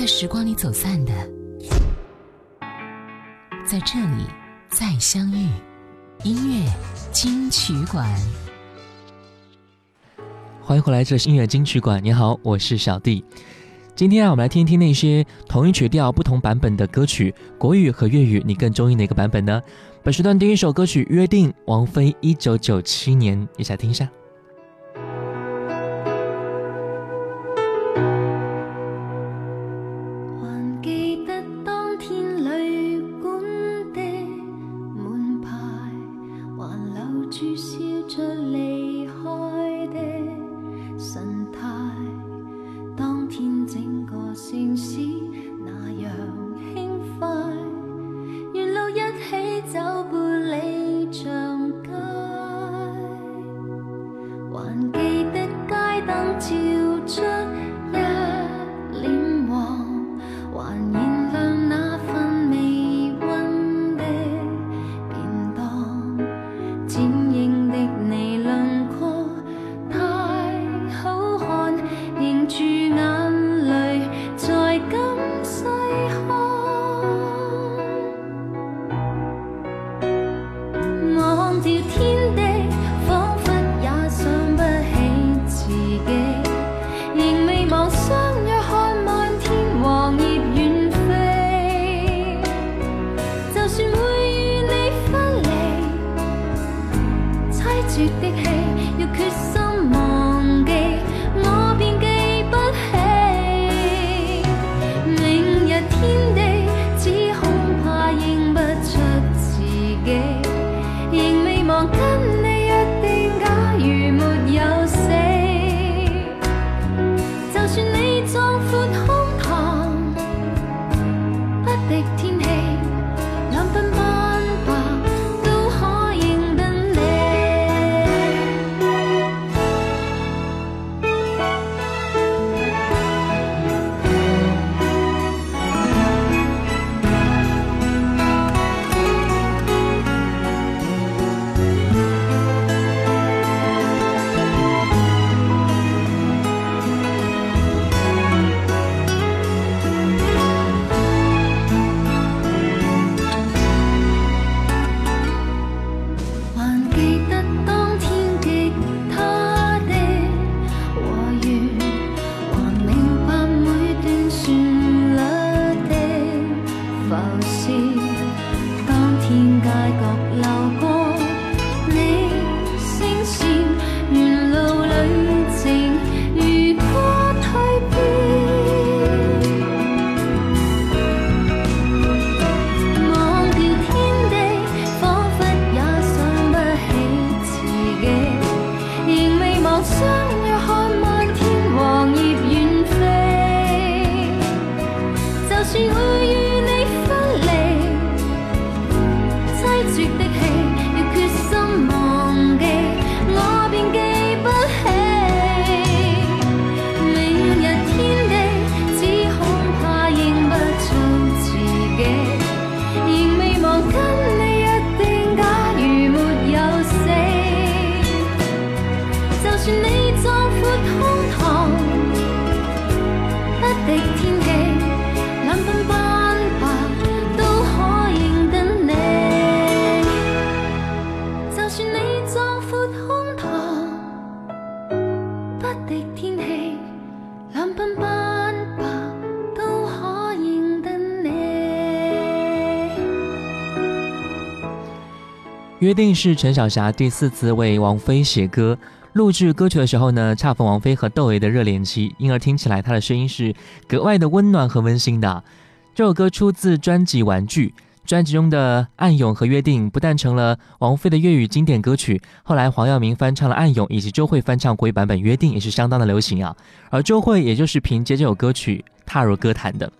在时光里走散的，在这里再相遇。音乐金曲馆，欢迎回来，这音乐金曲馆。你好，我是小弟。今天啊，我们来听一听那些同一曲调不同版本的歌曲，国语和粤语，你更中意哪个版本呢？本时段第一首歌曲《约定》，王菲，一九九七年，一起来听一下。约定是陈小霞第四次为王菲写歌，录制歌曲的时候呢，恰逢王菲和窦唯的热恋期，因而听起来她的声音是格外的温暖和温馨的。这首歌出自专辑《玩具》，专辑中的《暗涌》和《约定》不但成了王菲的粤语经典歌曲，后来黄耀明翻唱了《暗涌》，以及周慧翻唱国语版本《约定》也是相当的流行啊。而周慧也就是凭借这首歌曲踏入歌坛的。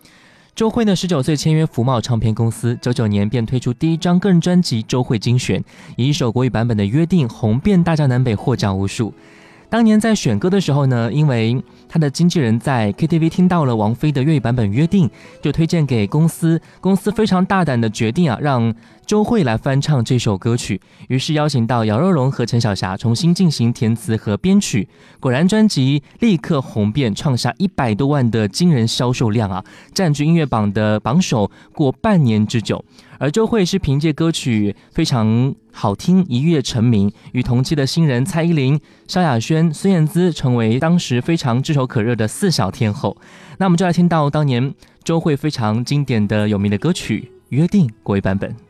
周慧呢，十九岁签约福茂唱片公司，九九年便推出第一张个人专辑《周慧精选》，以一首国语版本的《约定》红遍大江南北，获奖无数。当年在选歌的时候呢，因为他的经纪人在 KTV 听到了王菲的粤语版本《约定》，就推荐给公司，公司非常大胆的决定啊，让周慧来翻唱这首歌曲，于是邀请到姚若龙和陈小霞重新进行填词和编曲，果然专辑立刻红遍，创下一百多万的惊人销售量啊，占据音乐榜的榜首过半年之久。而周慧是凭借歌曲非常好听一跃成名，与同期的新人蔡依林、萧亚轩、孙燕姿成为当时非常炙手可热的四小天后。那我们就来听到当年周慧非常经典的有名的歌曲《约定》国语版本。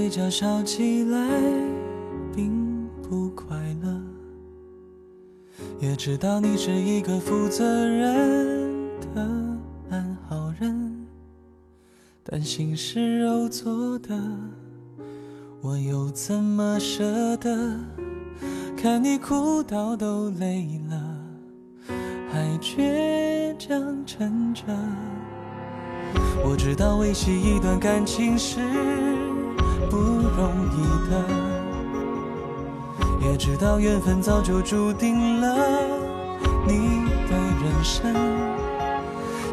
嘴角笑起来并不快乐，也知道你是一个负责任的安好人，但心是肉做的，我又怎么舍得看你哭到都累了，还倔强撑着。我知道维系一段感情是不容易的，也知道缘分早就注定了你的人生。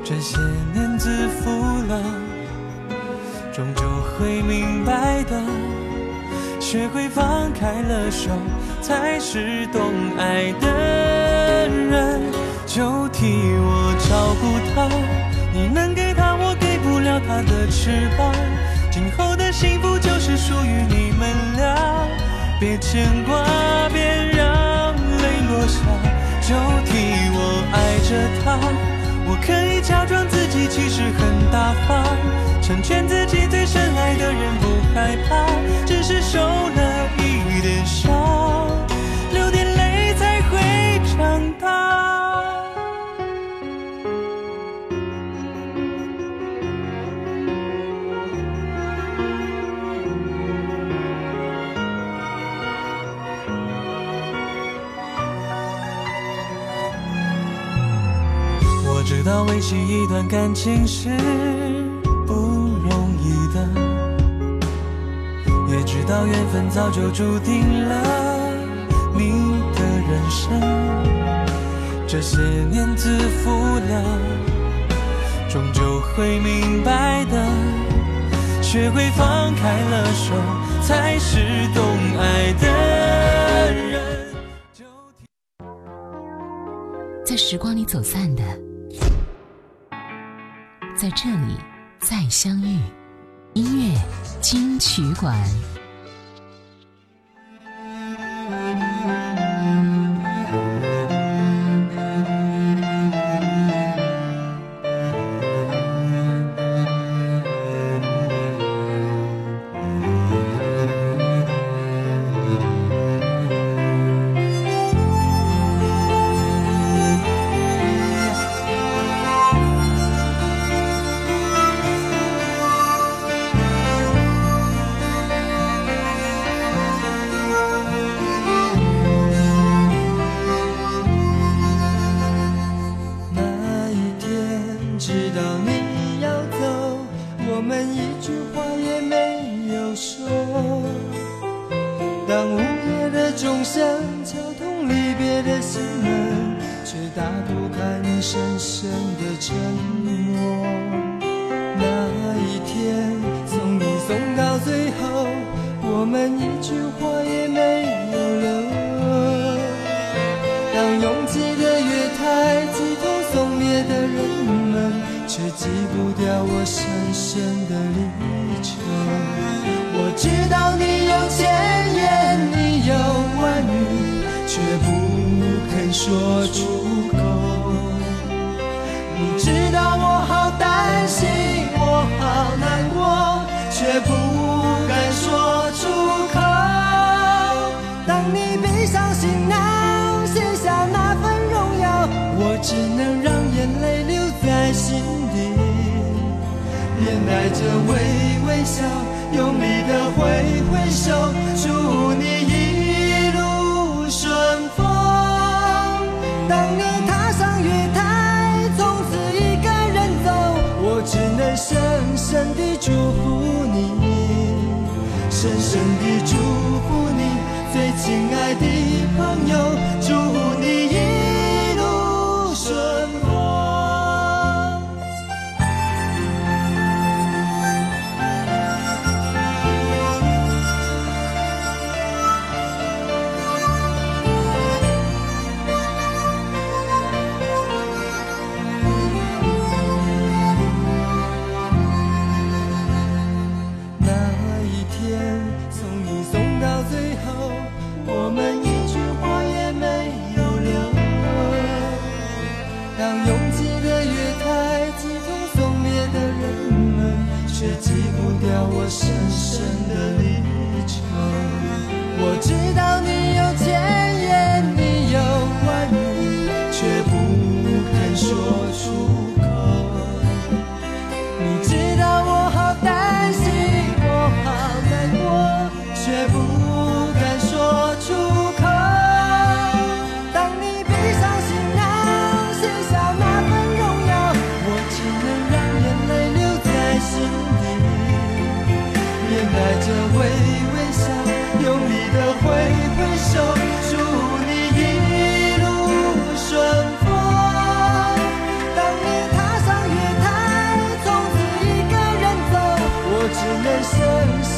这些年自负了，终究会明白的。学会放开了手，才是懂爱的人。就替我照顾他。你能给他，我给不了他的翅膀。今后幸福就是属于你们俩。别牵挂，别让泪落下，就替我爱着他。我可以假装自己其实很大方，成全自己最深爱的人，不害怕，只是受了一点伤。道维系一段感情是不容易的，也知道缘分早就注定了你的人生。这些年自负了，终究会明白的。学会放开了手，才是懂爱的人。在时光里走散的。在这里再相遇，音乐金曲馆。当午夜的钟声敲痛离别的心门，却打不开你深深的沉默。那一天送你送到最后，我们一句话也没有留。当拥挤的月台挤痛送别的人们，却挤不掉我深深的离愁。知道你有千言，你有万语，却不肯说出口。你知道我好担心，我好难过，却不敢说出口。当你背上行囊，卸下那份荣耀，我只能让眼泪留在心底，面带着微微笑。用力的挥挥手，祝你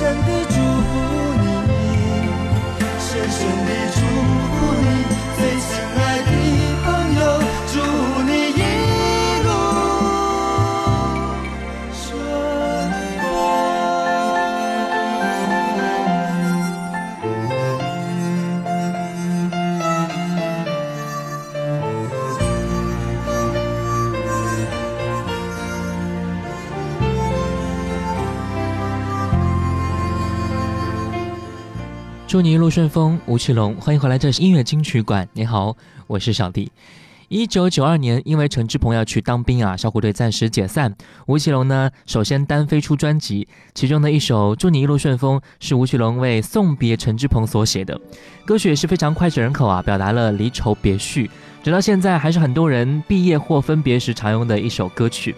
深深的祝福你，深深的。祝你一路顺风，吴奇隆，欢迎回来，这是音乐金曲馆。你好，我是小弟。一九九二年，因为陈志朋要去当兵啊，小虎队暂时解散。吴奇隆呢，首先单飞出专辑，其中的一首《祝你一路顺风》是吴奇隆为送别陈志朋所写的歌曲，也是非常脍炙人口啊，表达了离愁别绪，直到现在还是很多人毕业或分别时常用的一首歌曲。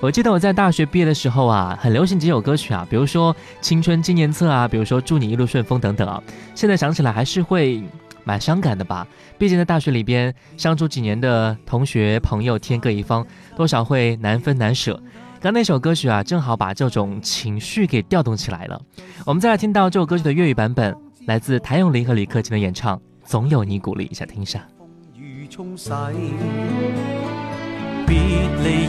我记得我在大学毕业的时候啊，很流行几首歌曲啊，比如说《青春纪念册》啊，比如说《祝你一路顺风》等等啊，现在想起来还是会。蛮伤感的吧？毕竟在大学里边相处几年的同学朋友天各一方，多少会难分难舍。刚那首歌曲啊，正好把这种情绪给调动起来了。我们再来听到这首歌曲的粤语版本，来自谭咏麟和李克勤的演唱，《总有你鼓励》，一下听一下。别离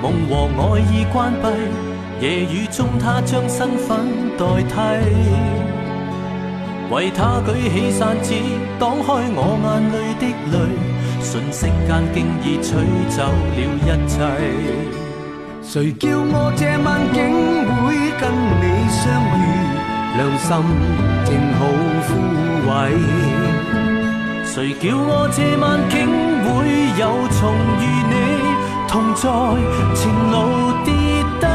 梦和爱已关闭，夜雨中他将身份代替。为他举起伞子，挡开我眼里的泪，瞬息间竟已吹走了一切。谁叫我这晚竟会跟你相遇，良心正好枯萎。谁叫我这晚竟会有重遇你，同在情路跌低，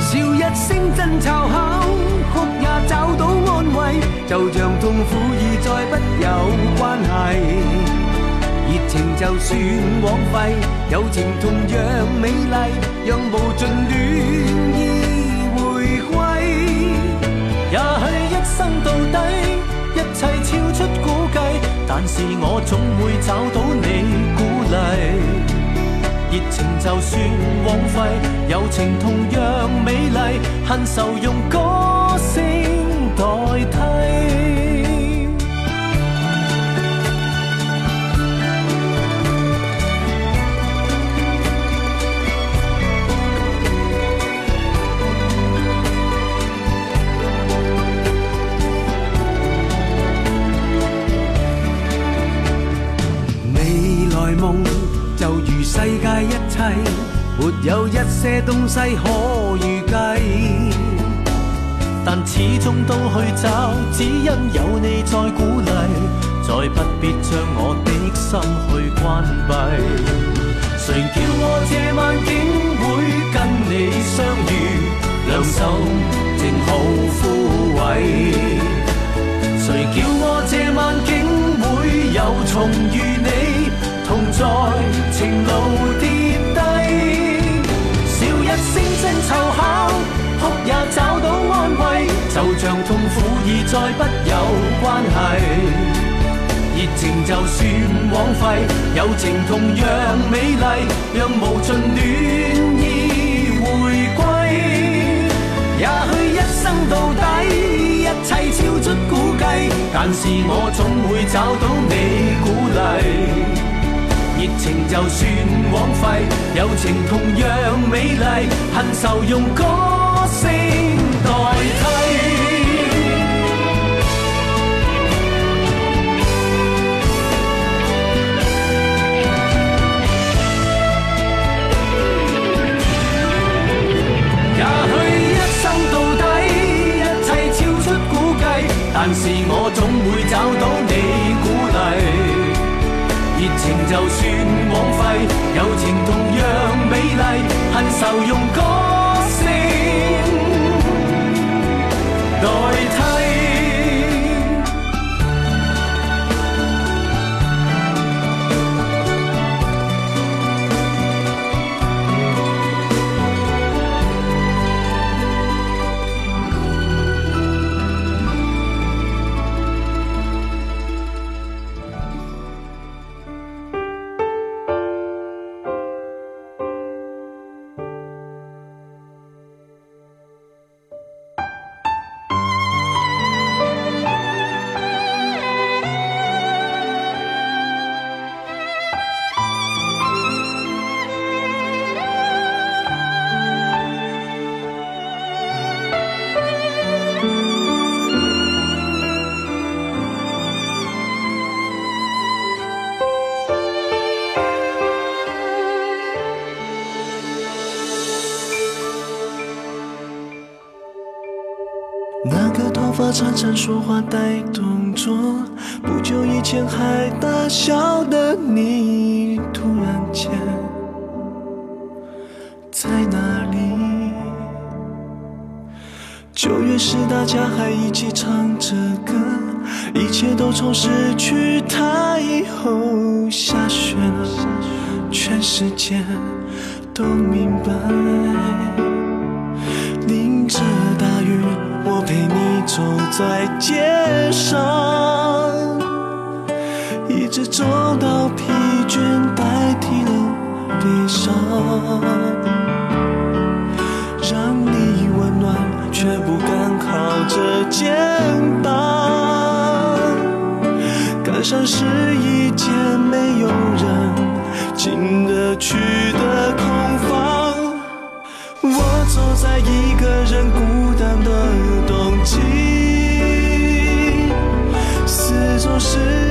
笑一声真嘲巧，哭也找到安慰。就像痛苦已再不有关系，热情就算枉费，友情同样美丽，让无尽暖意回归。也许一生到底，一切超出估计，但是我总会找到你鼓励。热情就算枉费，友情同样美丽，恨愁用歌声。代替。可预计。但始终都去找，只因有你在鼓励，再不必将我的心去关闭。谁叫我这晚竟会跟你相遇，两手正好枯萎。再不有关系，热情就算枉费，友情同样美丽，让无尽暖意回归。也许一生到底，一切超出估计，但是我总会找到你鼓励。热情就算枉费，友情同样美丽，恨愁用歌声代替。但是我总会找到你鼓励，热情就算枉费，友情同样美丽，恨愁用歌。常常说话带动作，不久以前还大笑的你，突然间在哪里？九月时大家还一起唱着歌，一切都从失去他以后下雪了，全世界都明白。走在街上，一直走到疲倦代替了悲伤，让你温暖，却不敢靠着肩膀。感伤是一件没有人进得去的空房。我走在一个人孤单的冬季，四周是。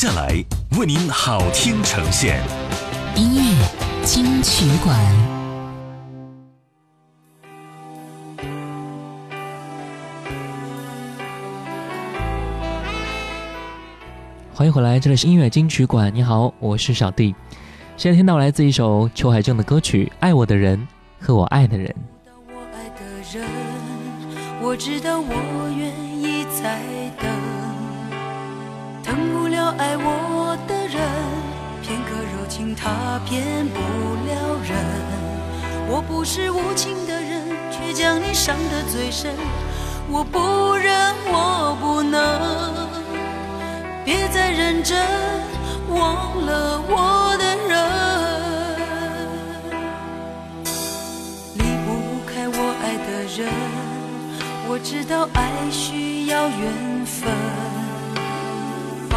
下来为您好听呈现，音乐金曲馆，欢迎回来，这里是音乐金曲馆。你好，我是小弟。现在听到来自一首邱海正的歌曲《爱我的人和我爱的人》。我爱的人，我知道我愿意再等，等不了爱我的人，片刻柔情他骗不了人。我不是无情的人，却将你伤得最深。我不忍，我不能，别再认真，忘了我的人。离不开我爱的人，我知道爱需要缘分，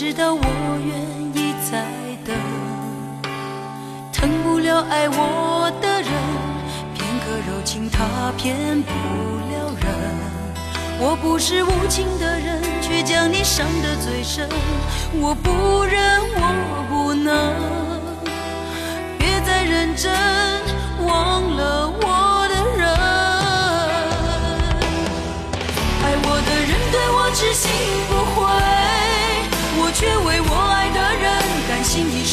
知道我愿意再等，疼不了爱我的人，片刻柔情他骗不了人。我不是无情的人，却将你伤得最深。我不忍，我不能，别再认真，忘了。我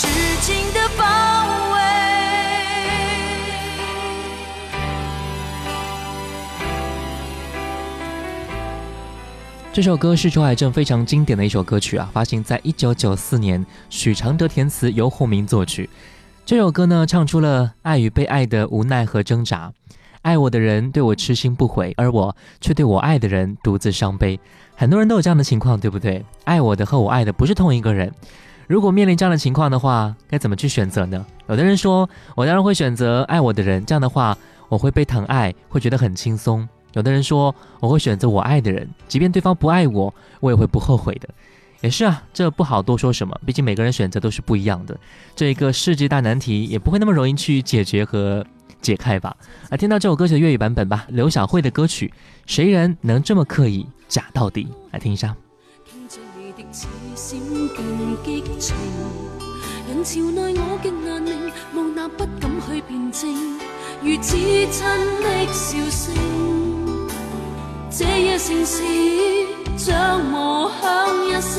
痴情的包围？这首歌是周海正非常经典的一首歌曲啊，发行在一九九四年，许常德填词，由洪明作曲。这首歌呢，唱出了爱与被爱的无奈和挣扎。爱我的人对我痴心不悔，而我却对我爱的人独自伤悲。很多人都有这样的情况，对不对？爱我的和我爱的不是同一个人。如果面临这样的情况的话，该怎么去选择呢？有的人说，我当然会选择爱我的人，这样的话，我会被疼爱，会觉得很轻松。有的人说我会选择我爱的人，即便对方不爱我，我也会不后悔的。也是啊，这不好多说什么，毕竟每个人选择都是不一样的。这一个世纪大难题也不会那么容易去解决和解开吧？来听到这首歌曲的粤语版本吧，刘晓慧的歌曲《谁人能这么刻意假到底》，来听一下。激情人潮内我极难明，无奈不敢去辩证，如此亲的笑声。这夜城市像无响一声，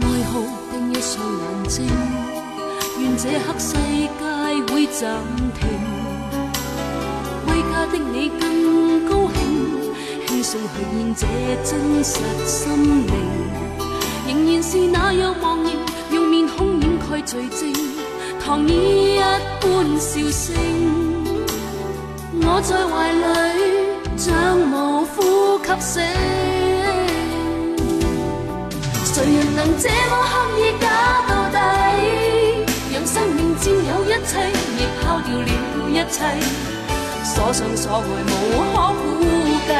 爱哭定一双眼睛，愿这刻世界会暂停，归家的你更高兴，轻松去演这真实心灵，仍然是那样茫然，用面孔掩盖罪证，糖衣一般笑声。我在怀里像无呼吸声，谁人能这么刻意假到底，让生命占有一切，亦抛掉了一切，所想所爱无可估计，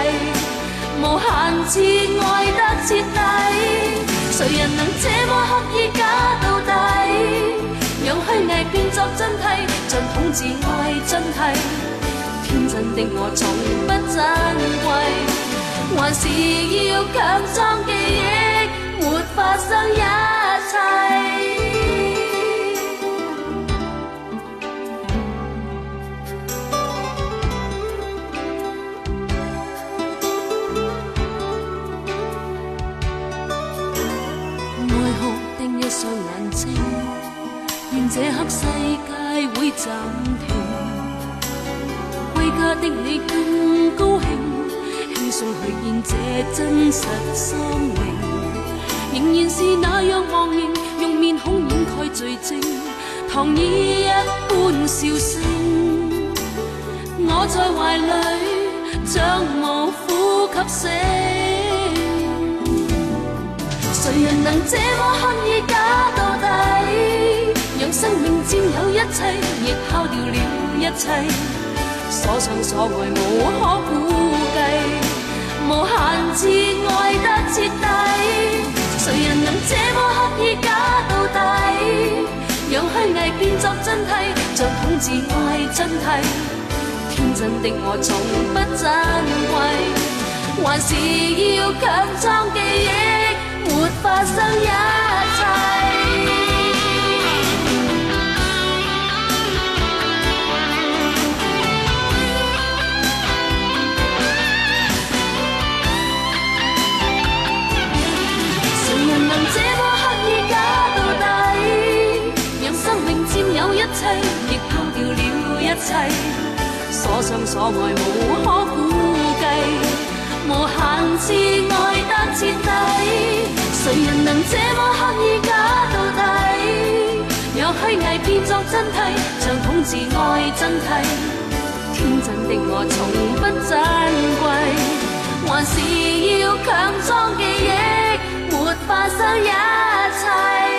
无限次爱得彻底，谁人能这么刻意假到底，让虚伪变作真谛，像统治爱真谛。天真的我从不珍贵，还是要强装记忆，没发生一这刻世界会暂停。归家的你更高兴，轻松去见这真实心灵，仍然是那样茫然，用面孔掩盖罪证，糖衣一般笑声。我在怀里像无呼吸声，谁人能这么刻意假到底，生命占有一切，亦抛掉了一切。所想所爱无可估计，无限次爱得彻底。谁人能这么刻意假到底，让虚伪变作真谛，像统治爱真谛。天真的我从不珍贵，还是要强装记忆，没法生一切，所想所爱无可估计，无限次爱得彻底。谁人能这么刻意假到底，让虚虚伪变作真谛，像统治爱真谛。天真的我从不珍贵，还是要强装记忆，没发生一切。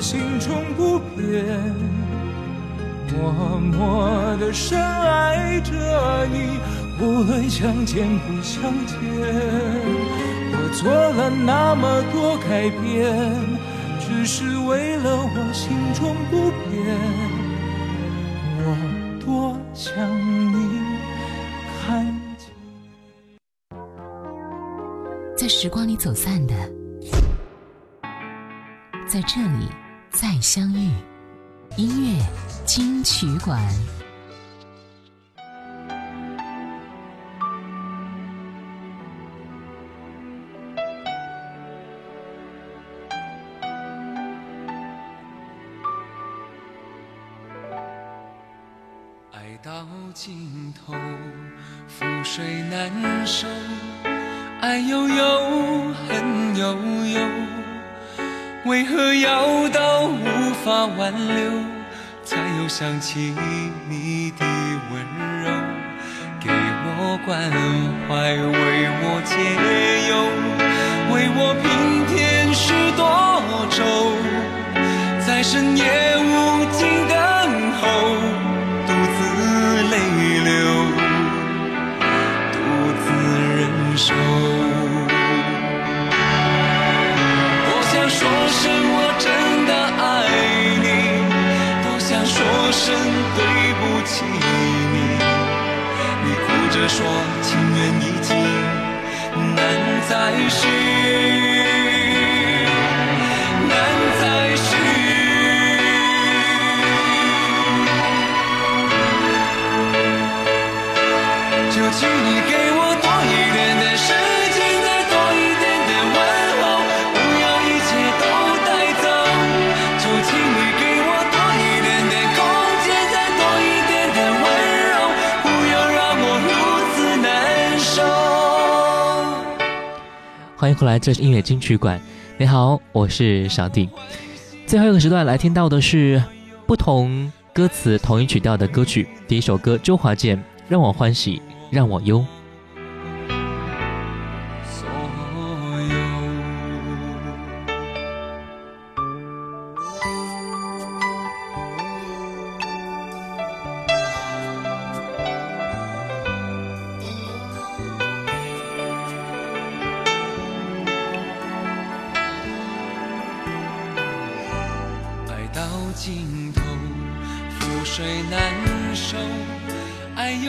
心中不变，默默的深爱着你，无论相见不相见。我做了那么多改变，只是为了我心中不变。我多想你看见，在时光里走散的，在这里。再相遇，音乐金曲馆。挽留，才又想起你的温柔？给我关怀，为我解忧，为我平添许多愁，在深夜无尽等候，声对不起你。你哭着说情缘已尽，难再续，迎来，这是音乐金曲馆。你好，我是小弟。最后一个时段来听到的是不同歌词同一曲调的歌曲。第一首歌，周华健《让我欢喜让我忧》。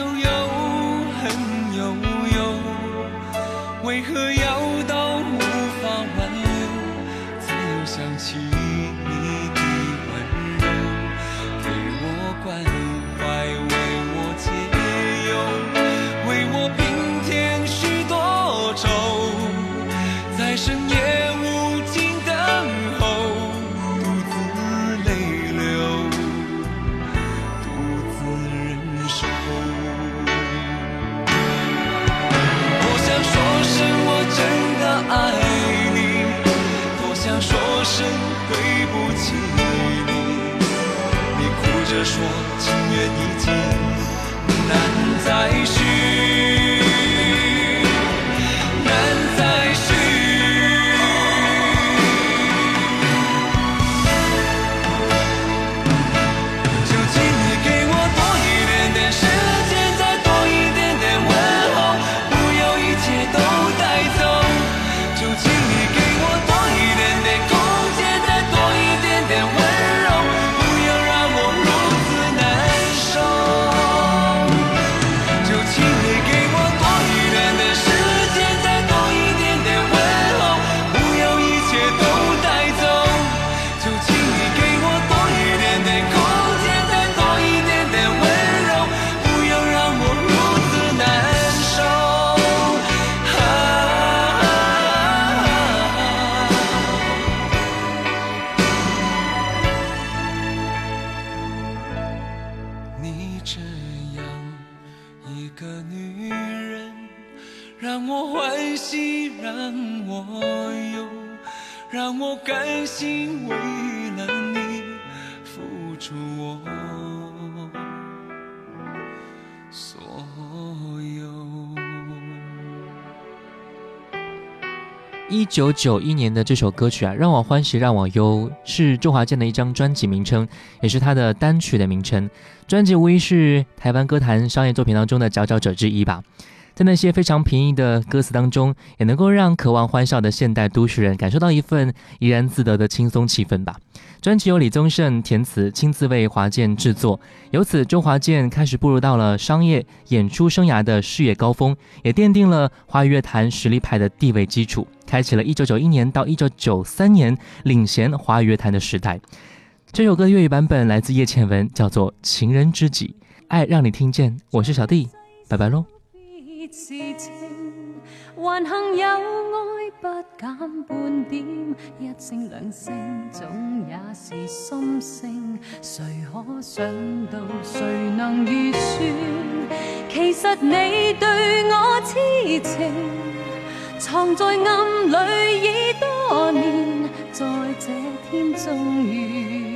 悠悠恨悠悠为何要到无法挽留？才又想起你的温柔给我关说情缘已尽难再续。一九九一年的这首歌曲啊，让我欢喜让我忧，是周华健的一张专辑名称，也是他的单曲的名称。专辑无疑是台湾歌坛商业作品当中的佼佼者之一吧。在那些非常平易的歌词当中，也能够让渴望欢笑的现代都市人感受到一份怡然自得的轻松气氛吧。专辑由李宗盛填词，亲自为华健制作，由此周华健开始步入到了商业演出生涯的事业高峰，也奠定了华语乐坛实力派的地位基础，开启了一九九一年到一九九三年领衔华语乐坛的时代。这首歌粤语版本来自叶倩文，叫做《情人知己》，爱让你听见。我是小弟，拜拜喽。是情，还幸有爱不减半点，一声两声总也是心声。谁可想到，谁能预算？其实你对我痴情，藏在暗里已多年，在这天终于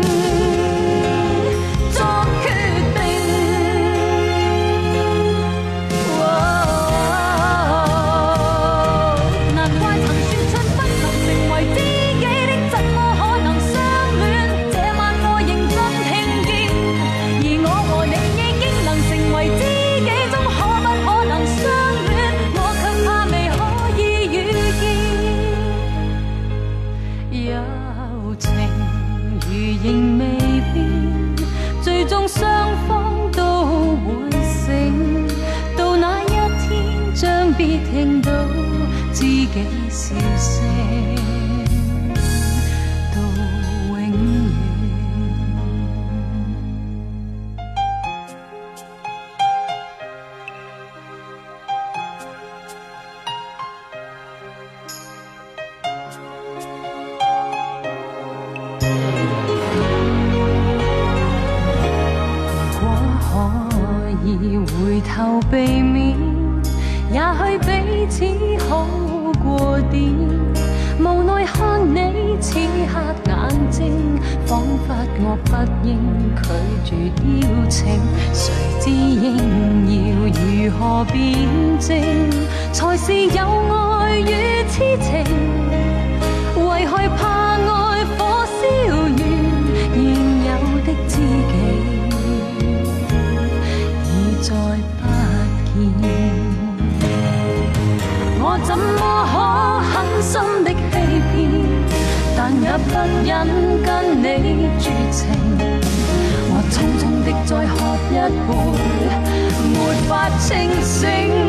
最终双方都会醒，到那一天将别听到自己。法清